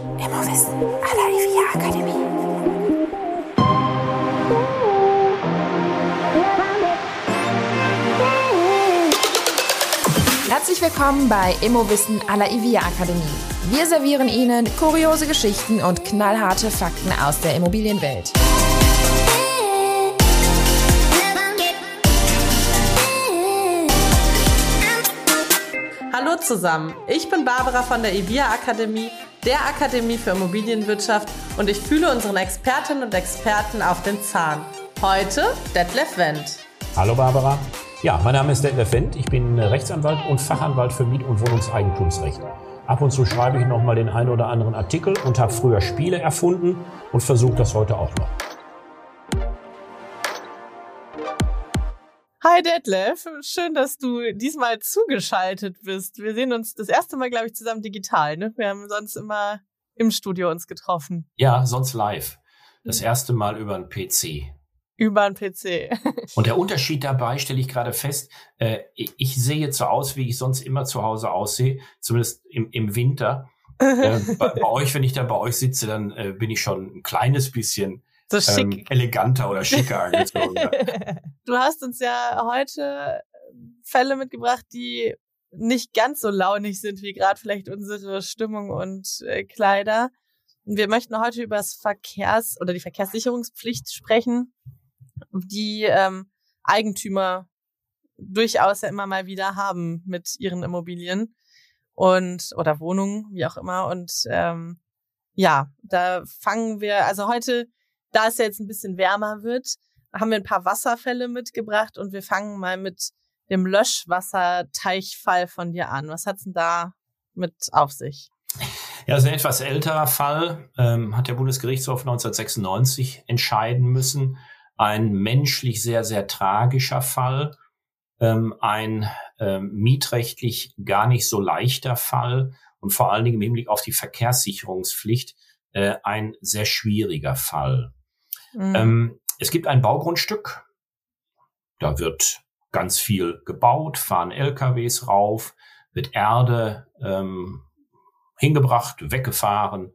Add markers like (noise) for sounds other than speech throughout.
Immowissen à la IVA Akademie. Herzlich willkommen bei Immowissen à la IVA Akademie. Wir servieren Ihnen kuriose Geschichten und knallharte Fakten aus der Immobilienwelt. Hallo zusammen, ich bin Barbara von der IVIA Akademie, der Akademie für Immobilienwirtschaft und ich fühle unseren Expertinnen und Experten auf den Zahn. Heute Detlef Wendt. Hallo Barbara. Ja, mein Name ist Detlef Wendt. Ich bin Rechtsanwalt und Fachanwalt für Miet- und Wohnungseigentumsrecht. Ab und zu schreibe ich noch mal den einen oder anderen Artikel und habe früher Spiele erfunden und versuche das heute auch noch. Hi Detlef, schön, dass du diesmal zugeschaltet bist. Wir sehen uns das erste Mal, glaube ich, zusammen digital. Ne? Wir haben sonst immer im Studio uns getroffen. Ja, sonst live. Das erste Mal über einen PC. Über einen PC. (laughs) Und der Unterschied dabei stelle ich gerade fest, äh, ich sehe jetzt so aus, wie ich sonst immer zu Hause aussehe, zumindest im, im Winter. (laughs) äh, bei, bei, euch, wenn ich da bei euch sitze, dann äh, bin ich schon ein kleines bisschen so schick. Ähm, eleganter oder schicker (laughs) angezogen. Du hast uns ja heute Fälle mitgebracht, die nicht ganz so launig sind wie gerade vielleicht unsere Stimmung und äh, Kleider. Wir möchten heute über das Verkehrs- oder die Verkehrssicherungspflicht sprechen, die ähm, Eigentümer durchaus ja immer mal wieder haben mit ihren Immobilien und oder Wohnungen, wie auch immer. Und ähm, ja, da fangen wir, also heute da es ja jetzt ein bisschen wärmer wird, haben wir ein paar Wasserfälle mitgebracht und wir fangen mal mit dem Löschwasserteichfall von dir an. Was hat's denn da mit auf sich? Ja, also ein etwas älterer Fall ähm, hat der Bundesgerichtshof 1996 entscheiden müssen. Ein menschlich sehr, sehr tragischer Fall, ähm, ein ähm, mietrechtlich gar nicht so leichter Fall und vor allen Dingen im Hinblick auf die Verkehrssicherungspflicht äh, ein sehr schwieriger Fall. Mhm. Ähm, es gibt ein Baugrundstück, da wird ganz viel gebaut, fahren LKWs rauf, wird Erde ähm, hingebracht, weggefahren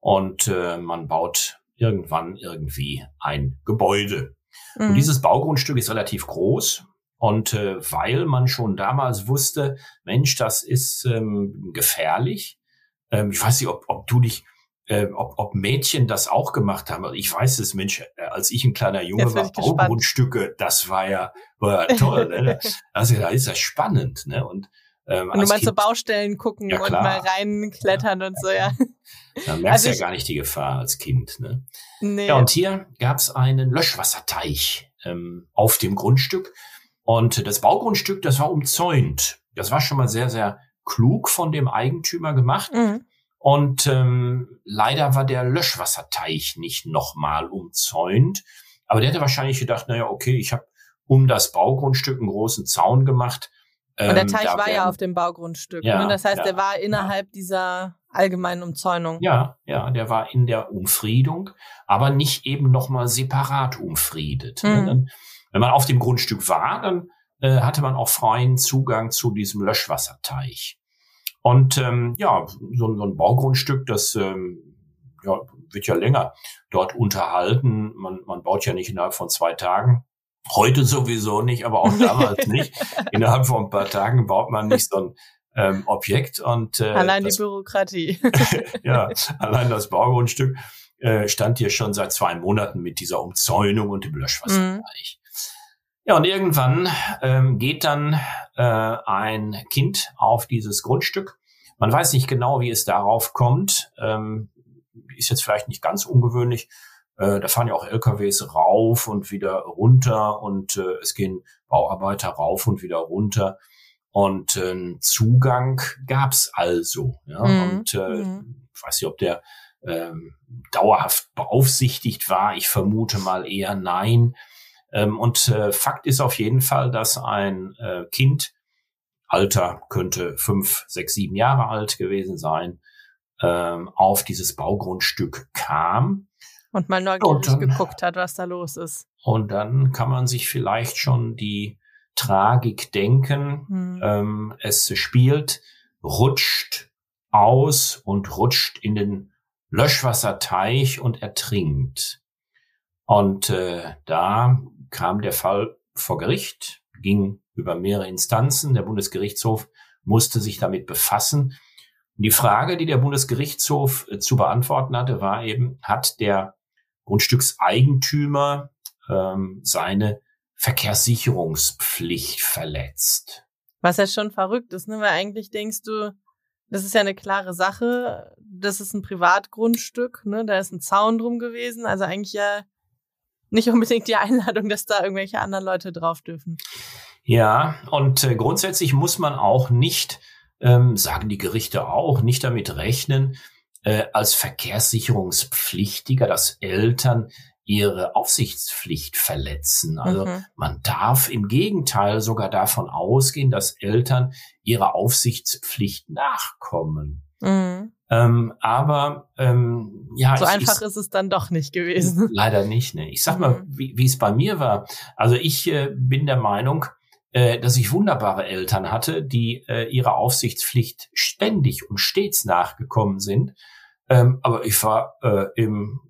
und äh, man baut irgendwann irgendwie ein Gebäude. Mhm. Und dieses Baugrundstück ist relativ groß. Und äh, weil man schon damals wusste, Mensch, das ist ähm, gefährlich. Ähm, ich weiß nicht, ob, ob du dich äh, ob, ob Mädchen das auch gemacht haben. Also ich weiß es, Mensch, äh, als ich ein kleiner Junge war, Baugrundstücke, das war ja, war toll. ne? (laughs) Also da ist das spannend. Ne? Und, ähm, und du meinst so Baustellen gucken ja, und mal reinklettern ja, und so, ja. Da merkst du also ja gar nicht die Gefahr als Kind. Ne? Nee. Ja, und hier gab es einen Löschwasserteich ähm, auf dem Grundstück. Und das Baugrundstück, das war umzäunt. Das war schon mal sehr, sehr klug von dem Eigentümer gemacht. Mhm. Und ähm, leider war der Löschwasserteich nicht nochmal umzäunt. Aber der hätte wahrscheinlich gedacht, naja, okay, ich habe um das Baugrundstück einen großen Zaun gemacht. Und der ähm, Teich war ja auf dem Baugrundstück. Ja, ne? Das heißt, ja, der war innerhalb ja. dieser allgemeinen Umzäunung. Ja, ja, der war in der Umfriedung, aber nicht eben nochmal separat umfriedet. Ne? Mhm. Dann, wenn man auf dem Grundstück war, dann äh, hatte man auch freien Zugang zu diesem Löschwasserteich. Und ähm, ja, so, so ein Baugrundstück, das ähm, ja, wird ja länger dort unterhalten. Man, man baut ja nicht innerhalb von zwei Tagen. Heute sowieso nicht, aber auch damals (laughs) nicht. Innerhalb von ein paar Tagen baut man nicht so ein ähm, Objekt und äh, allein das, die Bürokratie. (laughs) ja, allein das Baugrundstück äh, stand hier schon seit zwei Monaten mit dieser Umzäunung und dem Löschwasserbereich. Ja, und irgendwann ähm, geht dann äh, ein Kind auf dieses Grundstück. Man weiß nicht genau, wie es darauf kommt. Ähm, ist jetzt vielleicht nicht ganz ungewöhnlich. Äh, da fahren ja auch LKWs rauf und wieder runter und äh, es gehen Bauarbeiter rauf und wieder runter. Und äh, Zugang gab's also. Ja? Mhm. Und äh, mhm. ich weiß nicht, ob der äh, dauerhaft beaufsichtigt war. Ich vermute mal eher nein. Ähm, und äh, Fakt ist auf jeden Fall, dass ein äh, Kind, Alter könnte fünf, sechs, sieben Jahre alt gewesen sein, ähm, auf dieses Baugrundstück kam. Und mal neugierig und dann, geguckt hat, was da los ist. Und dann kann man sich vielleicht schon die Tragik denken. Hm. Ähm, es spielt, rutscht aus und rutscht in den Löschwasserteich und ertrinkt. Und äh, da kam der Fall vor Gericht, ging über mehrere Instanzen. Der Bundesgerichtshof musste sich damit befassen. Und die Frage, die der Bundesgerichtshof äh, zu beantworten hatte, war eben, hat der Grundstückseigentümer ähm, seine Verkehrssicherungspflicht verletzt? Was ja schon verrückt ist, ne? Weil eigentlich denkst du, das ist ja eine klare Sache. Das ist ein Privatgrundstück, ne? Da ist ein Zaun drum gewesen. Also eigentlich ja nicht unbedingt die Einladung, dass da irgendwelche anderen Leute drauf dürfen. Ja, und äh, grundsätzlich muss man auch nicht, ähm, sagen die Gerichte auch, nicht damit rechnen, äh, als Verkehrssicherungspflichtiger, dass Eltern ihre Aufsichtspflicht verletzen. Also mhm. man darf im Gegenteil sogar davon ausgehen, dass Eltern ihrer Aufsichtspflicht nachkommen. Mhm. Ähm, aber ähm, ja, so ich, einfach ich, ist es dann doch nicht gewesen. (laughs) Leider nicht. Ne? Ich sag mal, mhm. wie, wie es bei mir war. Also ich äh, bin der Meinung, äh, dass ich wunderbare Eltern hatte, die äh, ihrer Aufsichtspflicht ständig und stets nachgekommen sind. Ähm, aber ich war äh, im,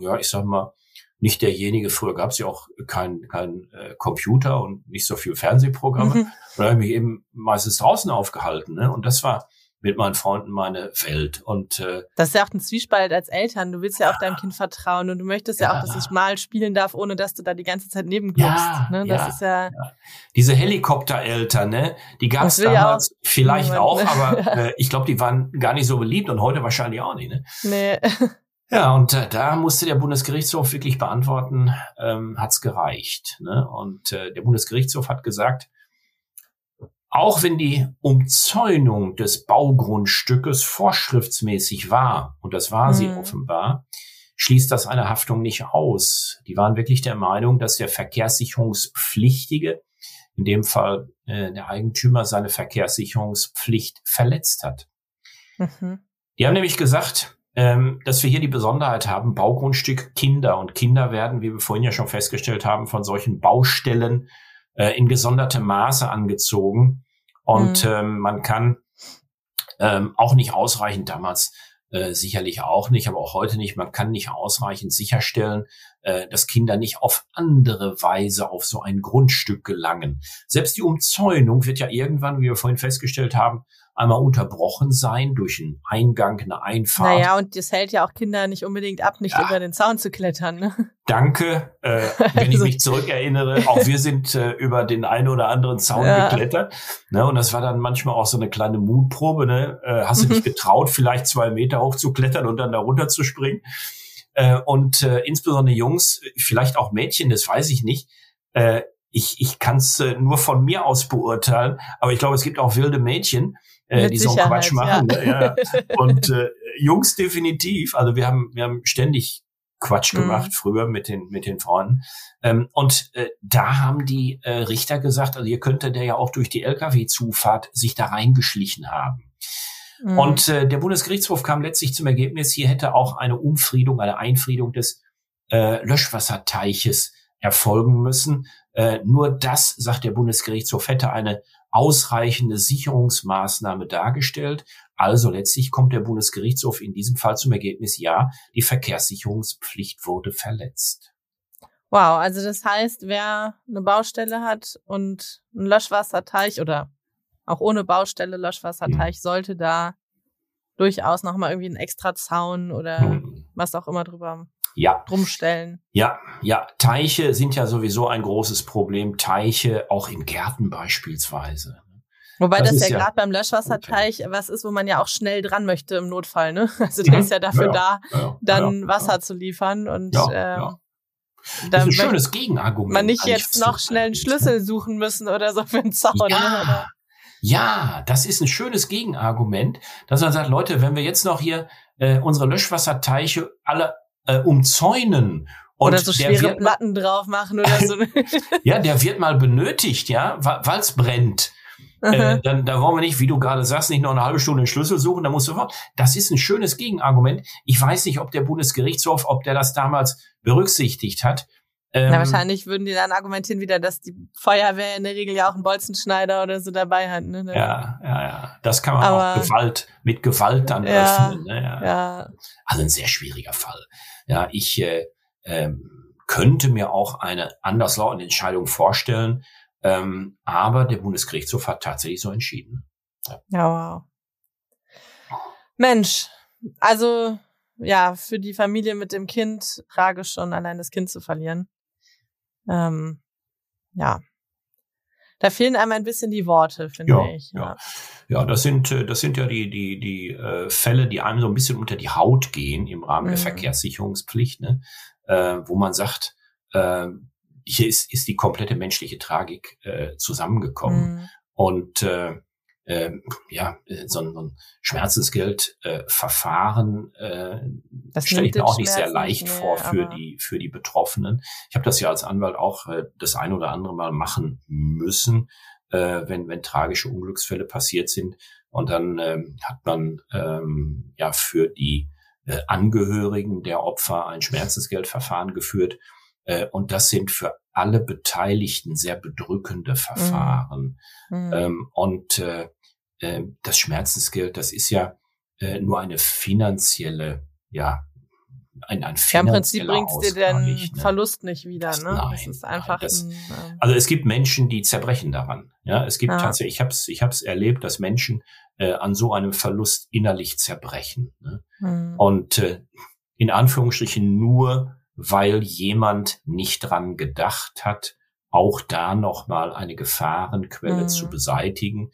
ja, ich sag mal, nicht derjenige, früher gab es ja auch kein, kein äh, Computer und nicht so viel Fernsehprogramme. Mhm. Da habe ich mich eben meistens draußen aufgehalten. Ne? Und das war mit meinen Freunden meine Welt. Und äh, das ist ja auch ein Zwiespalt als Eltern. Du willst ja auch deinem Kind vertrauen und du möchtest ja, ja auch, dass ich mal spielen darf, ohne dass du da die ganze Zeit neben ja, ne? Das ja, ist ja, ja. diese Helikoptereltern, ne? Die gab es damals auch, vielleicht auch, aber (laughs) äh, ich glaube, die waren gar nicht so beliebt und heute wahrscheinlich auch nicht. Ne? Nee. Ja, und äh, da musste der Bundesgerichtshof wirklich beantworten, ähm, hat's gereicht. Ne? Und äh, der Bundesgerichtshof hat gesagt, auch wenn die Umzäunung des Baugrundstückes vorschriftsmäßig war, und das war mhm. sie offenbar, schließt das eine Haftung nicht aus. Die waren wirklich der Meinung, dass der Verkehrssicherungspflichtige, in dem Fall äh, der Eigentümer, seine Verkehrssicherungspflicht verletzt hat. Mhm. Die haben nämlich gesagt, ähm, dass wir hier die Besonderheit haben, Baugrundstück Kinder. Und Kinder werden, wie wir vorhin ja schon festgestellt haben, von solchen Baustellen äh, in gesondertem Maße angezogen. Und mhm. ähm, man kann ähm, auch nicht ausreichend damals äh, sicherlich auch nicht, aber auch heute nicht. Man kann nicht ausreichend sicherstellen, äh, dass Kinder nicht auf andere Weise auf so ein Grundstück gelangen. Selbst die Umzäunung wird ja irgendwann, wie wir vorhin festgestellt haben, einmal unterbrochen sein durch einen Eingang, eine Einfahrt. Naja, und das hält ja auch Kinder nicht unbedingt ab, nicht ja. über den Zaun zu klettern. Ne? Danke, äh, wenn (laughs) also. ich mich zurückerinnere. Auch wir sind äh, über den einen oder anderen Zaun ja. geklettert. Ne? Und das war dann manchmal auch so eine kleine Mutprobe. Ne? Äh, hast du dich getraut, vielleicht zwei Meter hoch zu klettern und dann da runter zu springen? Äh, und äh, insbesondere Jungs, vielleicht auch Mädchen, das weiß ich nicht. Äh, ich ich kann es äh, nur von mir aus beurteilen, aber ich glaube, es gibt auch wilde Mädchen, äh, die so einen Quatsch machen. Ja. Ne? Ja. (laughs) Und äh, Jungs definitiv. Also wir haben, wir haben ständig Quatsch mhm. gemacht mhm. früher mit den mit den Freunden. Ähm, und äh, da haben die äh, Richter gesagt, also ihr könnte der ja auch durch die LKW-Zufahrt sich da reingeschlichen haben. Mhm. Und äh, der Bundesgerichtshof kam letztlich zum Ergebnis, hier hätte auch eine Umfriedung, eine Einfriedung des äh, Löschwasserteiches erfolgen müssen. Äh, nur das, sagt der Bundesgerichtshof, hätte eine ausreichende Sicherungsmaßnahme dargestellt. Also letztlich kommt der Bundesgerichtshof in diesem Fall zum Ergebnis, ja, die Verkehrssicherungspflicht wurde verletzt. Wow, also das heißt, wer eine Baustelle hat und einen Löschwasserteich oder auch ohne Baustelle Löschwasserteich, hm. sollte da durchaus nochmal irgendwie einen extra Zaun oder hm. was auch immer drüber ja. drumstellen. Ja, ja. Teiche sind ja sowieso ein großes Problem. Teiche auch in Gärten beispielsweise. Wobei das, das ja, ja gerade beim Löschwasserteich was ist, wo man ja auch schnell dran möchte im Notfall. Ne? (laughs) Also der mhm. ist ja dafür ja, da, ja, dann Wasser zu liefern und ähm, das ist ein schönes Gegenargument. Man nicht jetzt noch schnell einen Schlüssel suchen müssen oder so für einen Zaun. Ja. Ne? Ja, das ist ein schönes Gegenargument, dass man sagt, Leute, wenn wir jetzt noch hier äh, unsere Löschwasserteiche alle äh, umzäunen. Und oder so schwere wird, Platten drauf machen oder so. (laughs) ja, der wird mal benötigt, ja, weil es brennt. Äh, dann, da wollen wir nicht, wie du gerade sagst, nicht noch eine halbe Stunde den Schlüssel suchen, da musst du fort. Das ist ein schönes Gegenargument. Ich weiß nicht, ob der Bundesgerichtshof, ob der das damals berücksichtigt hat. Ähm, Na, wahrscheinlich würden die dann argumentieren wieder, dass die Feuerwehr in der Regel ja auch einen Bolzenschneider oder so dabei hat. Ne? Ja, ja, ja. Das kann man Aber, auch Gewalt, mit Gewalt dann ja, öffnen. Ne? Ja. ja. Also ein sehr schwieriger Fall. Ja, ich äh, ähm, könnte mir auch eine anderslautende Entscheidung vorstellen, ähm, aber der Bundesgerichtshof hat tatsächlich so entschieden. Ja, ja wow. Mensch, also ja, für die Familie mit dem Kind tragisch schon allein das Kind zu verlieren. Ähm, ja. Da fehlen einem ein bisschen die Worte, finde ja, ich. Ja. ja, das sind äh, das sind ja die die die äh, Fälle, die einem so ein bisschen unter die Haut gehen im Rahmen mhm. der Verkehrssicherungspflicht, ne? äh, wo man sagt, äh, hier ist ist die komplette menschliche Tragik äh, zusammengekommen mhm. und äh, ähm, ja, äh, so ein, so ein Schmerzensgeldverfahren äh, äh, stelle ich mir auch nicht sehr leicht mehr, vor für die für die Betroffenen. Ich habe das ja als Anwalt auch äh, das ein oder andere Mal machen müssen, äh, wenn wenn tragische Unglücksfälle passiert sind und dann ähm, hat man ähm, ja für die äh, Angehörigen der Opfer ein Schmerzensgeldverfahren geführt äh, und das sind für alle Beteiligten sehr bedrückende Verfahren. Mhm. Ähm, und äh, äh, das Schmerzensgeld, das ist ja äh, nur eine finanzielle, ja, ein, ein ja, im Prinzip bringt dir den nicht, ne? Verlust nicht wieder, ne? Nein, das ist einfach. Nein, das, ein, äh also es gibt Menschen, die zerbrechen daran. Ja, es gibt ja. tatsächlich, ich habe es ich hab's erlebt, dass Menschen äh, an so einem Verlust innerlich zerbrechen. Ne? Mhm. Und äh, in Anführungsstrichen nur weil jemand nicht dran gedacht hat, auch da nochmal eine Gefahrenquelle mhm. zu beseitigen.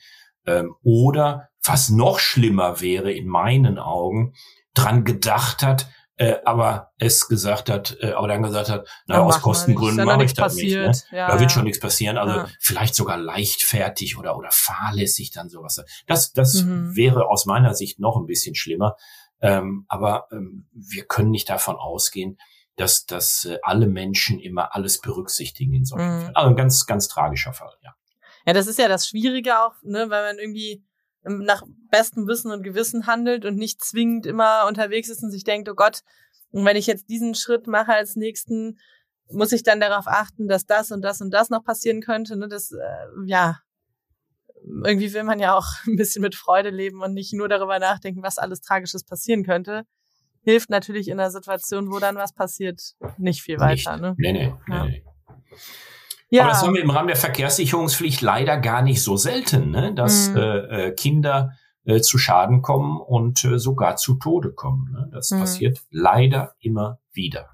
Ähm, oder was noch schlimmer wäre in meinen Augen, dran gedacht hat, äh, aber es gesagt hat, äh, aber dann gesagt hat, na, aus Kostengründen mache ich das passiert. nicht. Ne? Ja, da wird ja. schon nichts passieren. Also ja. vielleicht sogar leichtfertig oder oder fahrlässig dann sowas. Das das mhm. wäre aus meiner Sicht noch ein bisschen schlimmer. Ähm, aber ähm, wir können nicht davon ausgehen, dass, dass äh, alle Menschen immer alles berücksichtigen in solchen mhm. Fällen. Also ein ganz, ganz tragischer Fall, ja. Ja, das ist ja das Schwierige auch, ne, weil man irgendwie nach bestem Wissen und Gewissen handelt und nicht zwingend immer unterwegs ist und sich denkt, oh Gott, und wenn ich jetzt diesen Schritt mache als nächsten, muss ich dann darauf achten, dass das und das und das noch passieren könnte. Ne? Das, äh, ja, irgendwie will man ja auch (laughs) ein bisschen mit Freude leben und nicht nur darüber nachdenken, was alles Tragisches passieren könnte hilft natürlich in einer Situation, wo dann was passiert, nicht viel weiter. Nicht. Ne? Nee, nee, ja. nee. Ja. Aber das haben wir im Rahmen der Verkehrssicherungspflicht leider gar nicht so selten, ne? dass mhm. äh, äh Kinder äh, zu Schaden kommen und äh, sogar zu Tode kommen. Ne? Das mhm. passiert leider immer wieder.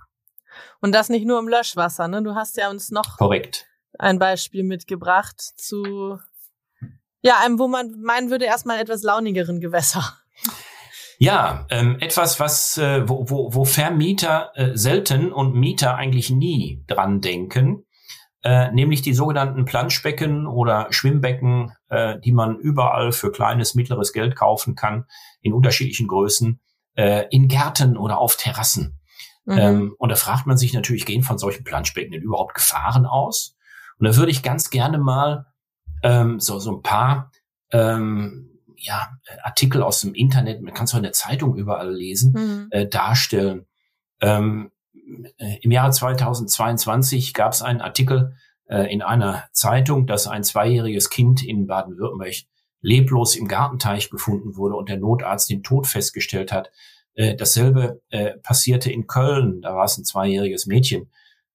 Und das nicht nur im Löschwasser. Ne? Du hast ja uns noch Korrekt. ein Beispiel mitgebracht zu ja, einem, wo man meinen würde, erstmal etwas launigeren Gewässer. Ja, ähm, etwas, was äh, wo, wo, wo Vermieter äh, selten und Mieter eigentlich nie dran denken, äh, nämlich die sogenannten Planschbecken oder Schwimmbecken, äh, die man überall für kleines, mittleres Geld kaufen kann, in unterschiedlichen Größen, äh, in Gärten oder auf Terrassen. Mhm. Ähm, und da fragt man sich natürlich, gehen von solchen Planschbecken denn überhaupt Gefahren aus? Und da würde ich ganz gerne mal ähm, so, so ein paar ähm, ja, Artikel aus dem Internet, man kann es auch in der Zeitung überall lesen, mhm. äh, darstellen. Ähm, äh, Im Jahre 2022 gab es einen Artikel äh, in einer Zeitung, dass ein zweijähriges Kind in Baden-Württemberg leblos im Gartenteich gefunden wurde und der Notarzt den Tod festgestellt hat. Äh, dasselbe äh, passierte in Köln, da war es ein zweijähriges Mädchen.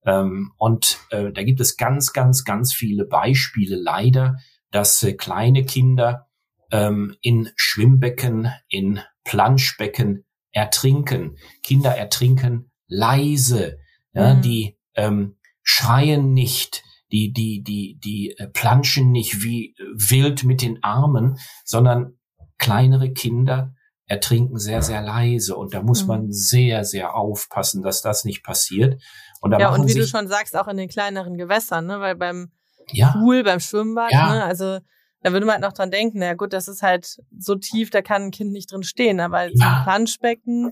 Ähm, und äh, da gibt es ganz, ganz, ganz viele Beispiele leider, dass äh, kleine Kinder ähm, in Schwimmbecken, in Planschbecken ertrinken. Kinder ertrinken leise, ja, mhm. die ähm, schreien nicht, die, die, die, die äh, planschen nicht wie wild mit den Armen, sondern kleinere Kinder ertrinken sehr, sehr leise. Und da muss mhm. man sehr, sehr aufpassen, dass das nicht passiert. Und da ja, und wie du schon sagst, auch in den kleineren Gewässern, ne? weil beim ja. Pool, beim Schwimmbad, ja. ne? also da würde man halt noch dran denken, na gut, das ist halt so tief, da kann ein Kind nicht drin stehen. Aber ja. so ein Planschbecken,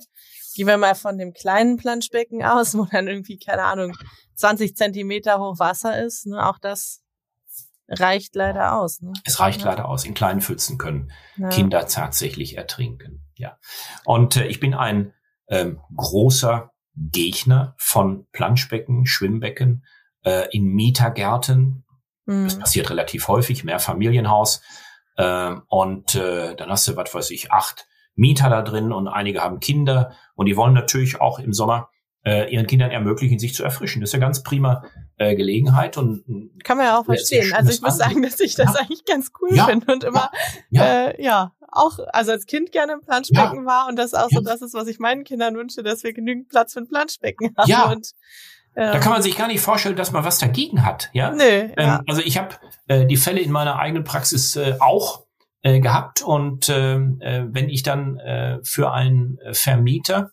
gehen wir mal von dem kleinen Planschbecken aus, (laughs) wo dann irgendwie, keine Ahnung, 20 Zentimeter hoch Wasser ist, ne, auch das reicht leider aus. Ne? Es reicht ja. leider aus. In kleinen Pfützen können ja. Kinder tatsächlich ertrinken. Ja. Und äh, ich bin ein ähm, großer Gegner von Planschbecken, Schwimmbecken äh, in Mietergärten. Mhm. Das passiert relativ häufig, Mehrfamilienhaus. Äh, und äh, dann hast du, was weiß ich, acht Mieter da drin und einige haben Kinder und die wollen natürlich auch im Sommer äh, ihren Kindern ermöglichen, sich zu erfrischen. Das ist ja ganz prima äh, Gelegenheit und kann man ja auch verstehen. Also ich muss sagen, dass ich das ja. eigentlich ganz cool ja. finde und immer ja. Äh, ja auch also als Kind gerne im Planschbecken war und das auch so das ist, was ich meinen Kindern wünsche, dass wir genügend Platz für ein Planschbecken haben. Ja. Und, da kann man sich gar nicht vorstellen, dass man was dagegen hat. Ja. Nee, ähm, Also ich habe äh, die Fälle in meiner eigenen Praxis äh, auch äh, gehabt und ähm, äh, wenn ich dann äh, für einen Vermieter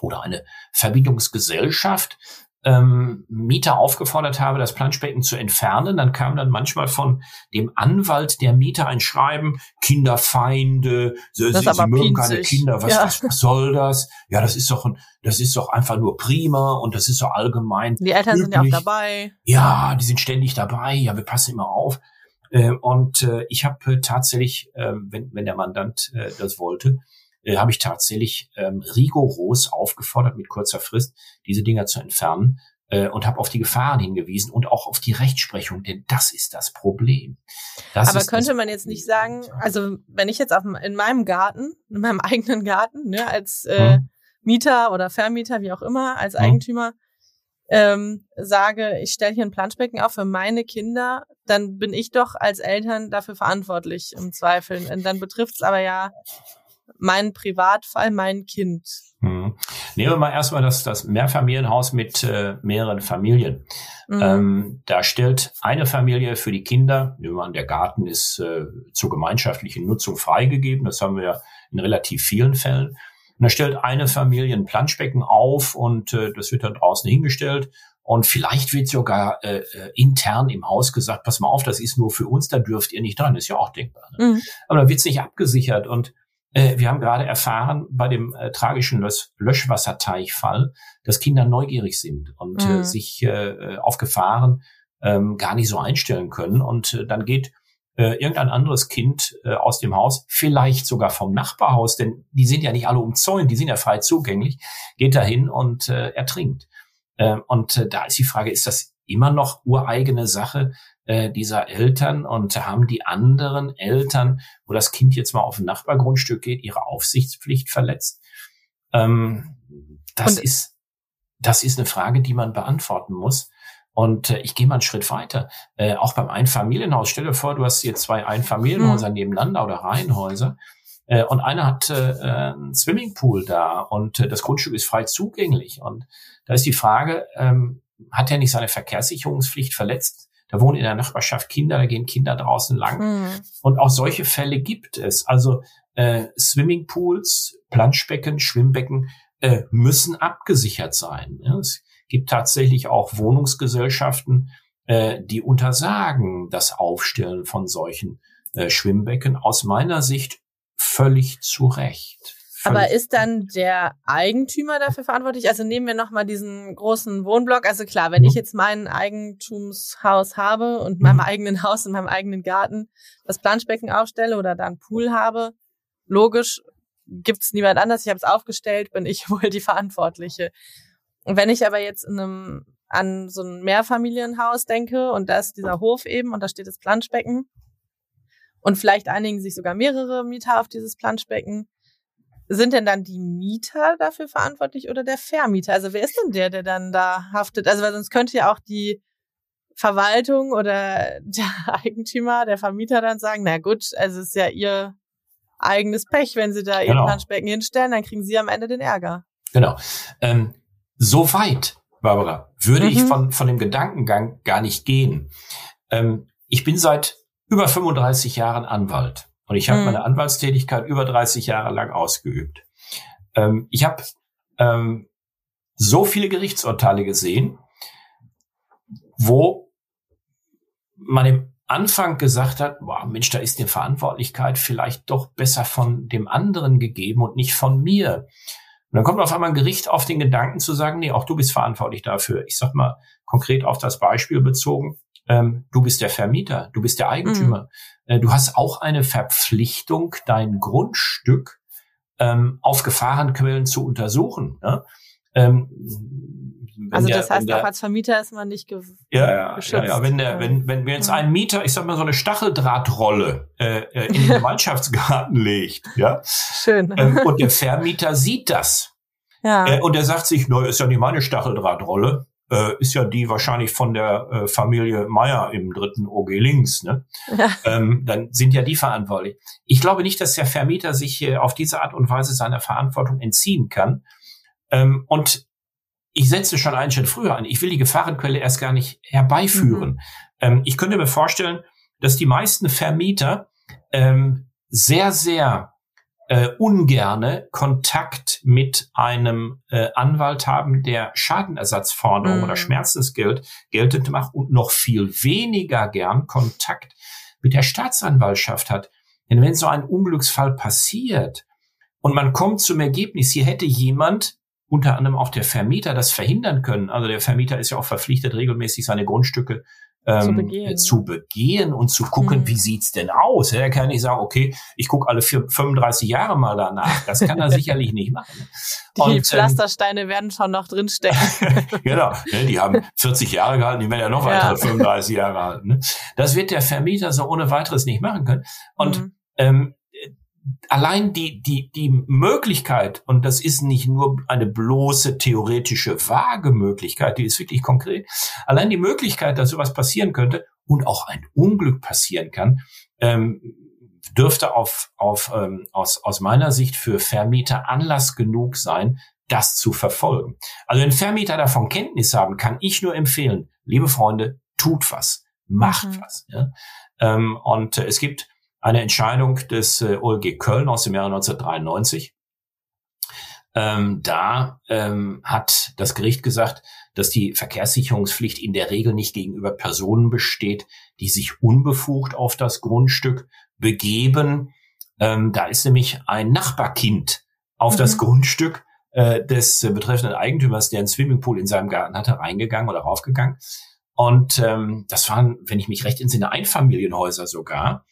oder eine Vermietungsgesellschaft ähm, Mieter aufgefordert habe, das Planschbecken zu entfernen, dann kam dann manchmal von dem Anwalt der Mieter ein Schreiben, Kinderfeinde, sie, sie, mögen keine Kinder, was, ja. was, was, soll das? Ja, das ist doch ein, das ist doch einfach nur prima und das ist doch allgemein. Die Eltern üblich. sind ja auch dabei. Ja, die sind ständig dabei, ja, wir passen immer auf. Äh, und äh, ich habe äh, tatsächlich, äh, wenn, wenn der Mandant äh, das wollte, äh, habe ich tatsächlich ähm, rigoros aufgefordert, mit kurzer Frist diese Dinger zu entfernen äh, und habe auf die Gefahren hingewiesen und auch auf die Rechtsprechung, denn das ist das Problem. Das Aber könnte man jetzt nicht sagen, also wenn ich jetzt auf, in meinem Garten, in meinem (laughs) eigenen Garten, ne, als äh, hm. Mieter oder Vermieter, wie auch immer, als hm. Eigentümer, ähm, sage, ich stelle hier ein Planschbecken auf für meine Kinder, dann bin ich doch als Eltern dafür verantwortlich im Zweifel. Und dann betrifft es aber ja mein Privatfall, mein Kind. Hm. Nehmen wir mal erstmal das, das Mehrfamilienhaus mit äh, mehreren Familien. Mhm. Ähm, da stellt eine Familie für die Kinder, nehmen wir an, der Garten ist äh, zur gemeinschaftlichen Nutzung freigegeben, das haben wir ja in relativ vielen Fällen. Und da stellt eine Familie ein Planschbecken auf und äh, das wird dann draußen hingestellt. Und vielleicht wird sogar äh, äh, intern im Haus gesagt, pass mal auf, das ist nur für uns, da dürft ihr nicht dran. Das ist ja auch denkbar. Ne? Mhm. Aber da wird es nicht abgesichert. Und äh, wir haben gerade erfahren bei dem äh, tragischen Lösch Löschwasserteichfall, dass Kinder neugierig sind und äh, mhm. äh, sich äh, auf Gefahren ähm, gar nicht so einstellen können. Und äh, dann geht irgendein anderes Kind aus dem Haus, vielleicht sogar vom Nachbarhaus, denn die sind ja nicht alle umzäunt, die sind ja frei zugänglich, geht dahin und ertrinkt. Äh, und da ist die Frage, ist das immer noch ureigene Sache äh, dieser Eltern und haben die anderen Eltern, wo das Kind jetzt mal auf ein Nachbargrundstück geht, ihre Aufsichtspflicht verletzt? Ähm, das und ist das ist eine Frage, die man beantworten muss. Und äh, ich gehe mal einen Schritt weiter. Äh, auch beim Einfamilienhaus. Stell dir vor, du hast hier zwei Einfamilienhäuser mhm. nebeneinander oder Reihenhäuser. Äh, und einer hat äh, einen Swimmingpool da und äh, das Grundstück ist frei zugänglich. Und da ist die Frage, ähm, hat er nicht seine Verkehrssicherungspflicht verletzt? Da wohnen in der Nachbarschaft Kinder, da gehen Kinder draußen lang. Mhm. Und auch solche Fälle gibt es. Also äh, Swimmingpools, Planschbecken, Schwimmbecken äh, müssen abgesichert sein. Ja, es gibt tatsächlich auch Wohnungsgesellschaften, äh, die untersagen das Aufstellen von solchen äh, Schwimmbecken. Aus meiner Sicht völlig zu Recht. Aber ist dann der Eigentümer dafür verantwortlich? Also nehmen wir nochmal diesen großen Wohnblock. Also klar, wenn mhm. ich jetzt mein Eigentumshaus habe und in meinem mhm. eigenen (laughs) Haus, in meinem eigenen Garten das Planschbecken aufstelle oder da einen Pool habe, logisch gibt's niemand anders. Ich habe es aufgestellt, bin ich (laughs) wohl die Verantwortliche. Und wenn ich aber jetzt in einem, an so ein Mehrfamilienhaus denke und da ist dieser Hof eben und da steht das Planschbecken und vielleicht einigen sich sogar mehrere Mieter auf dieses Planschbecken, sind denn dann die Mieter dafür verantwortlich oder der Vermieter? Also wer ist denn der, der dann da haftet? Also weil sonst könnte ja auch die Verwaltung oder (laughs) der Eigentümer, der Vermieter dann sagen, na gut, also es ist ja ihr eigenes Pech, wenn sie da ihr genau. Planschbecken hinstellen, dann kriegen sie am Ende den Ärger. Genau. Ähm, so weit, Barbara, würde mhm. ich von, von dem Gedankengang gar nicht gehen. Ähm, ich bin seit über 35 Jahren Anwalt. Und ich habe mhm. meine Anwaltstätigkeit über 30 Jahre lang ausgeübt. Ähm, ich habe ähm, so viele Gerichtsurteile gesehen, wo man im Anfang gesagt hat, boah, Mensch, da ist die Verantwortlichkeit vielleicht doch besser von dem anderen gegeben und nicht von mir. Und dann kommt auf einmal ein Gericht auf den Gedanken zu sagen, nee, auch du bist verantwortlich dafür. Ich sag mal konkret auf das Beispiel bezogen ähm, du bist der Vermieter, du bist der Eigentümer. Mhm. Äh, du hast auch eine Verpflichtung, dein Grundstück ähm, auf Gefahrenquellen zu untersuchen. Ne? Ähm, also das der, heißt, der, auch als Vermieter ist man nicht ge ja, ja, geschützt. Ja, ja, wenn der, wenn, wenn wir jetzt einen Mieter, ich sag mal so eine Stacheldrahtrolle äh, äh in den (laughs) Gemeinschaftsgarten legt, ja, schön, ähm, und der (laughs) Vermieter sieht das, ja. Äh, und er sagt sich, neu ist ja nicht meine Stacheldrahtrolle, äh, ist ja die wahrscheinlich von der äh, Familie Meier im dritten OG links, ne? Ja. Ähm, dann sind ja die verantwortlich. Ich glaube nicht, dass der Vermieter sich äh, auf diese Art und Weise seiner Verantwortung entziehen kann. Ähm, und ich setze schon einen Schritt früher an. Ich will die Gefahrenquelle erst gar nicht herbeiführen. Mhm. Ähm, ich könnte mir vorstellen, dass die meisten Vermieter ähm, sehr, sehr äh, ungerne Kontakt mit einem äh, Anwalt haben, der Schadenersatzforderung mm. oder Schmerzensgeld geltend macht und noch viel weniger gern Kontakt mit der Staatsanwaltschaft hat. Denn wenn so ein Unglücksfall passiert und man kommt zum Ergebnis, hier hätte jemand, unter anderem auch der Vermieter, das verhindern können. Also der Vermieter ist ja auch verpflichtet, regelmäßig seine Grundstücke ähm, zu, begehen. zu begehen und zu gucken, mhm. wie sieht's denn aus. Er kann nicht sagen, okay, ich gucke alle vier, 35 Jahre mal danach. Das kann er (laughs) sicherlich nicht machen. Die und, ähm, Pflastersteine ähm, werden schon noch drinstecken. (laughs) genau, ne, die haben 40 Jahre gehalten, die werden ja noch weitere ja. 35 Jahre halten. Ne? Das wird der Vermieter so ohne weiteres nicht machen können. Und mhm. ähm, allein die, die, die Möglichkeit, und das ist nicht nur eine bloße theoretische vage Möglichkeit, die ist wirklich konkret, allein die Möglichkeit, dass sowas passieren könnte und auch ein Unglück passieren kann, ähm, dürfte auf, auf, ähm, aus, aus meiner Sicht für Vermieter Anlass genug sein, das zu verfolgen. Also wenn Vermieter davon Kenntnis haben, kann ich nur empfehlen, liebe Freunde, tut was, macht mhm. was. Ja? Ähm, und äh, es gibt eine Entscheidung des äh, OLG Köln aus dem Jahre 1993. Ähm, da ähm, hat das Gericht gesagt, dass die Verkehrssicherungspflicht in der Regel nicht gegenüber Personen besteht, die sich unbefugt auf das Grundstück begeben. Ähm, da ist nämlich ein Nachbarkind auf mhm. das Grundstück äh, des äh, betreffenden Eigentümers, der einen Swimmingpool in seinem Garten hatte, reingegangen oder raufgegangen. Und ähm, das waren, wenn ich mich recht entsinne, Einfamilienhäuser sogar.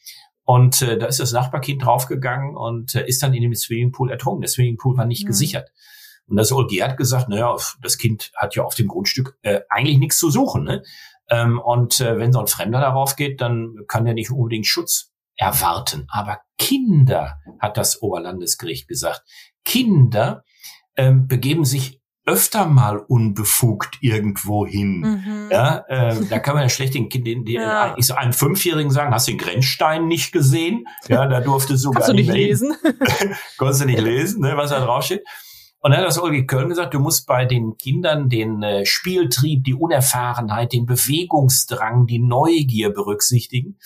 Und äh, da ist das Nachbarkind draufgegangen und äh, ist dann in dem Swimmingpool ertrunken. Der Swimmingpool war nicht mhm. gesichert. Und das OLG hat gesagt, naja, das Kind hat ja auf dem Grundstück äh, eigentlich nichts zu suchen. Ne? Ähm, und äh, wenn so ein Fremder darauf geht, dann kann der nicht unbedingt Schutz erwarten. Aber Kinder, hat das Oberlandesgericht gesagt, Kinder ähm, begeben sich öfter mal unbefugt irgendwo hin. Mhm. Ja, äh, da kann man ja schlecht den, den, den ja. ich so einem Fünfjährigen sagen, hast du den Grenzstein nicht gesehen? Ja, da durfte sogar Kannst du nicht lesen. (laughs) Konntest du nicht lesen, ne, was da draufsteht. Und dann hat das Ulrike Köln gesagt, du musst bei den Kindern den äh, Spieltrieb, die Unerfahrenheit, den Bewegungsdrang, die Neugier berücksichtigen.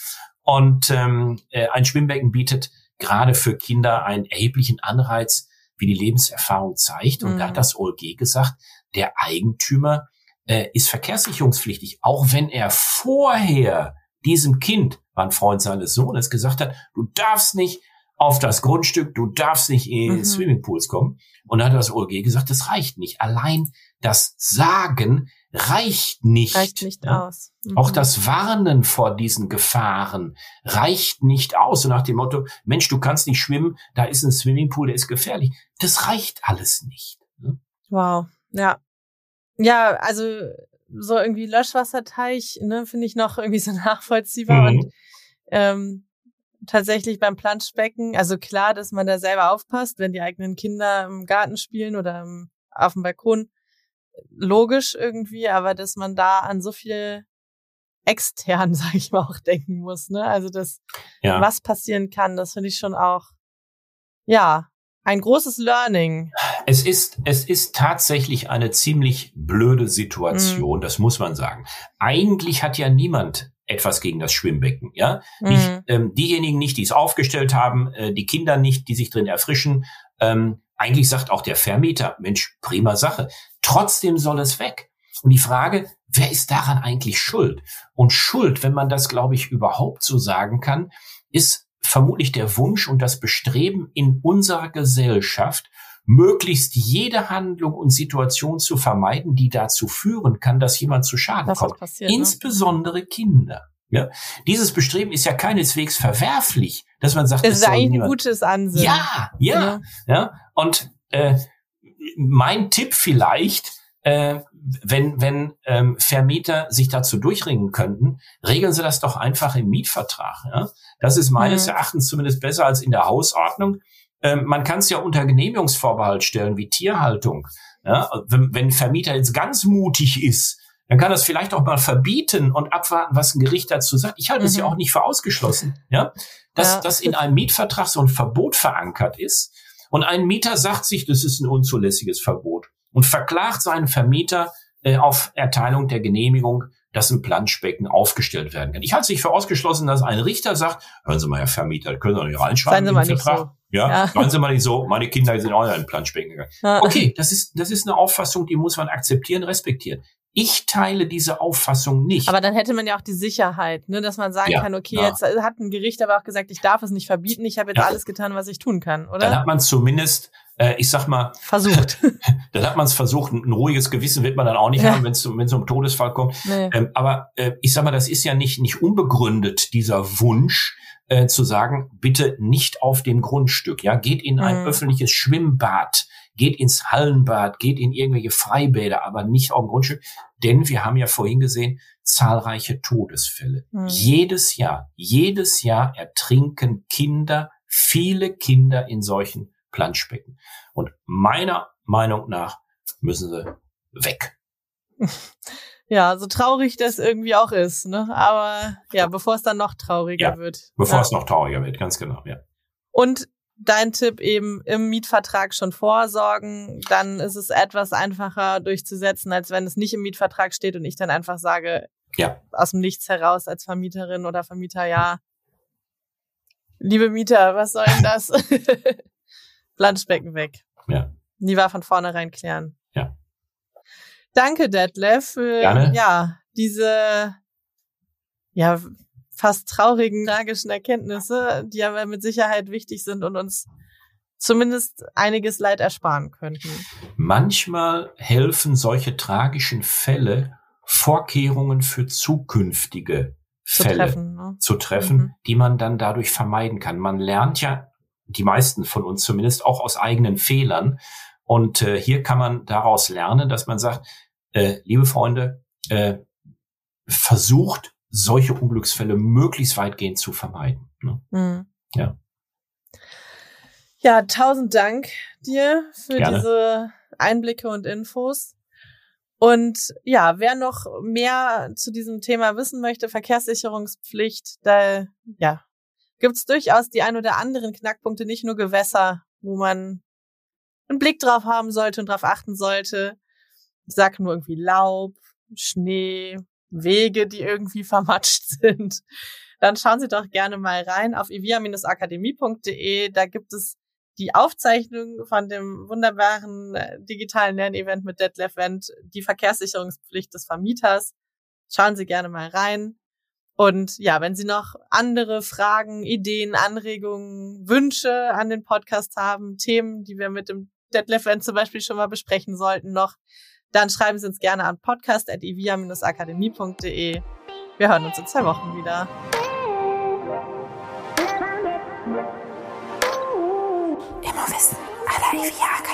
Und ähm, äh, ein Schwimmbecken bietet gerade für Kinder einen erheblichen Anreiz, wie die Lebenserfahrung zeigt. Und mhm. da hat mhm. das OLG gesagt, der Eigentümer äh, ist verkehrssicherungspflichtig, auch wenn er vorher diesem Kind, war ein Freund seines Sohnes, gesagt hat, du darfst nicht auf das Grundstück, du darfst nicht in mhm. Swimmingpools kommen. Und dann hat das OLG gesagt, das reicht nicht. Allein das Sagen reicht nicht. Reicht nicht ja. aus. Mhm. Auch das Warnen vor diesen Gefahren reicht nicht aus. Und nach dem Motto, Mensch, du kannst nicht schwimmen, da ist ein Swimmingpool, der ist gefährlich. Das reicht alles nicht. Ne? Wow, ja. Ja, also so irgendwie Löschwasserteich, ne, finde ich noch irgendwie so (laughs) nachvollziehbar. Mhm. Und ähm, tatsächlich beim Planschbecken, also klar, dass man da selber aufpasst, wenn die eigenen Kinder im Garten spielen oder im, auf dem Balkon logisch irgendwie, aber dass man da an so viel extern, (laughs) sag ich mal, auch denken muss, ne? Also das, ja. was passieren kann, das finde ich schon auch, ja, ein großes Learning. Es ist, es ist tatsächlich eine ziemlich blöde Situation, mhm. das muss man sagen. Eigentlich hat ja niemand etwas gegen das Schwimmbecken, ja. Mhm. Nicht, ähm, diejenigen nicht, die es aufgestellt haben, äh, die Kinder nicht, die sich drin erfrischen. Ähm, eigentlich sagt auch der Vermieter, Mensch, prima Sache. Trotzdem soll es weg. Und die Frage, wer ist daran eigentlich schuld? Und Schuld, wenn man das, glaube ich, überhaupt so sagen kann, ist vermutlich der Wunsch und das Bestreben in unserer Gesellschaft, möglichst jede Handlung und Situation zu vermeiden, die dazu führen kann, dass jemand zu Schaden das kommt. Passiert, ne? Insbesondere ne? Kinder. Ja, dieses Bestreben ist ja keineswegs verwerflich, dass man sagt, das ist ein gutes Ansehen. Ja, ja, ja. ja. Und äh, mein Tipp vielleicht, äh, wenn, wenn ähm, Vermieter sich dazu durchringen könnten, regeln sie das doch einfach im Mietvertrag. Ja? Das ist meines mhm. Erachtens zumindest besser als in der Hausordnung. Ähm, man kann es ja unter Genehmigungsvorbehalt stellen, wie Tierhaltung. Ja? Wenn, wenn Vermieter jetzt ganz mutig ist, dann kann das vielleicht auch mal verbieten und abwarten, was ein Gericht dazu sagt. Ich halte es mhm. ja auch nicht für ausgeschlossen, ja, dass, ja. dass in einem Mietvertrag so ein Verbot verankert ist und ein Mieter sagt sich, das ist ein unzulässiges Verbot und verklagt seinen Vermieter äh, auf Erteilung der Genehmigung, dass ein Planschbecken aufgestellt werden kann. Ich halte es nicht für ausgeschlossen, dass ein Richter sagt, hören Sie mal, Herr Vermieter, können Sie doch nicht reinschreiben. Mal nicht Vertrag. so. Ja, ja. seien Sie mal nicht so, meine Kinder sind auch in ein Planschbecken gegangen. Ja. Okay, das ist, das ist eine Auffassung, die muss man akzeptieren, respektieren. Ich teile diese Auffassung nicht. Aber dann hätte man ja auch die Sicherheit, ne, dass man sagen ja, kann, okay, ja. jetzt hat ein Gericht aber auch gesagt, ich darf es nicht verbieten, ich habe jetzt ja. alles getan, was ich tun kann, oder? Dann hat man zumindest, äh, ich sag mal, versucht. (laughs) dann hat man es versucht. Ein, ruhiges Gewissen wird man dann auch nicht haben, wenn es um Todesfall kommt. Nee. Ähm, aber äh, ich sag mal, das ist ja nicht nicht unbegründet dieser Wunsch, äh, zu sagen, bitte nicht auf dem Grundstück, ja, geht in ein mhm. öffentliches Schwimmbad, geht ins Hallenbad, geht in irgendwelche Freibäder, aber nicht auf dem Grundstück, denn wir haben ja vorhin gesehen, zahlreiche Todesfälle. Mhm. Jedes Jahr, jedes Jahr ertrinken Kinder, viele Kinder in solchen Planschbecken. Und meiner Meinung nach müssen sie weg. (laughs) Ja, so traurig das irgendwie auch ist, ne? Aber ja, bevor es dann noch trauriger ja, wird. Bevor ja. es noch trauriger wird, ganz genau, ja. Und dein Tipp eben im Mietvertrag schon vorsorgen, dann ist es etwas einfacher durchzusetzen, als wenn es nicht im Mietvertrag steht und ich dann einfach sage, ja. aus dem Nichts heraus als Vermieterin oder Vermieter, ja, liebe Mieter, was soll denn das? (laughs) Planschbecken weg. Ja. Die war von vornherein klären. Danke, Detlef, für Gerne. ja, diese ja, fast traurigen, tragischen Erkenntnisse, die aber mit Sicherheit wichtig sind und uns zumindest einiges Leid ersparen könnten. Manchmal helfen solche tragischen Fälle, Vorkehrungen für zukünftige zu Fälle treffen, ne? zu treffen, mhm. die man dann dadurch vermeiden kann. Man lernt ja, die meisten von uns zumindest, auch aus eigenen Fehlern. Und äh, hier kann man daraus lernen, dass man sagt, äh, liebe Freunde, äh, versucht solche Unglücksfälle möglichst weitgehend zu vermeiden. Ne? Mhm. Ja. Ja, tausend Dank dir für Gerne. diese Einblicke und Infos. Und ja, wer noch mehr zu diesem Thema wissen möchte, Verkehrssicherungspflicht, da ja, gibt's durchaus die ein oder anderen Knackpunkte, nicht nur Gewässer, wo man einen Blick drauf haben sollte und drauf achten sollte. Ich sag nur irgendwie Laub, Schnee, Wege, die irgendwie (laughs) vermatscht sind. Dann schauen Sie doch gerne mal rein auf ivia-akademie.de. Da gibt es die Aufzeichnung von dem wunderbaren äh, digitalen Lernevent mit Detlef Wendt, die Verkehrssicherungspflicht des Vermieters. Schauen Sie gerne mal rein. Und ja, wenn Sie noch andere Fragen, Ideen, Anregungen, Wünsche an den Podcast haben, Themen, die wir mit dem Detlef Wendt zum Beispiel schon mal besprechen sollten noch, dann schreiben Sie uns gerne an podcast.ivia-akademie.de. Wir hören uns in zwei Wochen wieder. Immer Wissen aller Akademie.